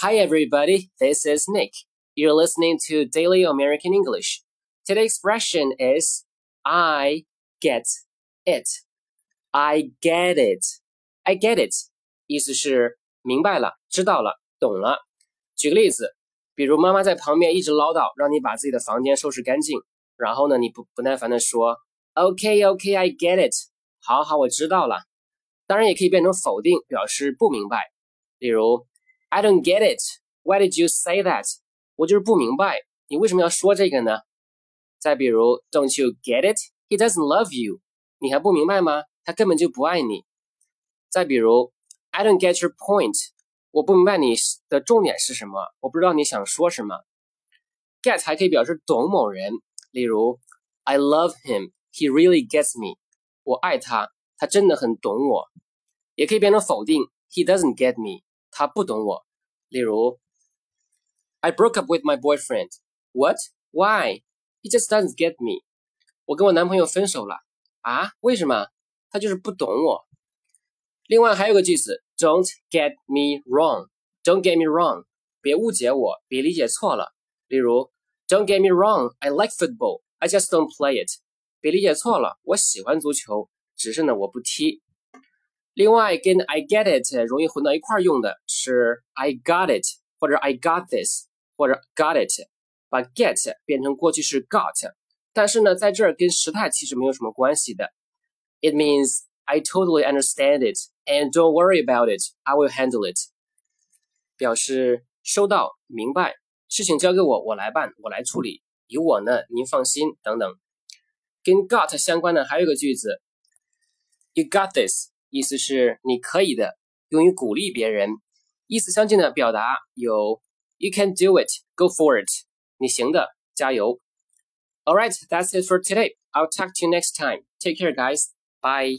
Hi, everybody. This is Nick. You're listening to Daily American English. Today's expression is I get it. I get it. I get it. 意思是明白了、知道了、懂了。举个例子，比如妈妈在旁边一直唠叨，让你把自己的房间收拾干净，然后呢，你不不耐烦的说，OK OK I get it，好好我知道了。当然也可以变成否定，表示不明白。例如 ，I don't get it. Why did you say that? 我就是不明白，你为什么要说这个呢？再比如，Don't you get it? He doesn't love you. 你还不明白吗？他根本就不爱你。再比如，I don't get your point. 我不明白你的重点是什么，我不知道你想说什么。Get 还可以表示懂某人。例如，I love him. He really gets me. 我爱他，他真的很懂我。也可以变成否定，He doesn't get me. 他不懂我。例如，I broke up with my boyfriend. What? Why? He just doesn't get me. 我跟我男朋友分手了。啊？为什么？他就是不懂我。另外还有个句子，Don't get me wrong. Don't get me wrong. 别误解我，别理解错了。例如。Don't get me wrong, I like football. I just don't play it. 别理解错了，我喜欢足球，只是呢我不踢。 另外，跟 I get it 容易混到一块儿用的是 I got it，或者 I got this，或者 got it，把 get 变成过去式 got。但是呢，在这儿跟时态其实没有什么关系的。It means I totally understand it and don't worry about it. I will handle it. 表示收到，明白。事情交给我，我来办，我来处理。有我呢，您放心。等等，跟 got 相关的还有个句子，You got this， 意思是你可以的，用于鼓励别人。意思相近的表达有 You can do it，Go for it，你行的，加油。All right，that's it for today. I'll talk to you next time. Take care, guys. Bye.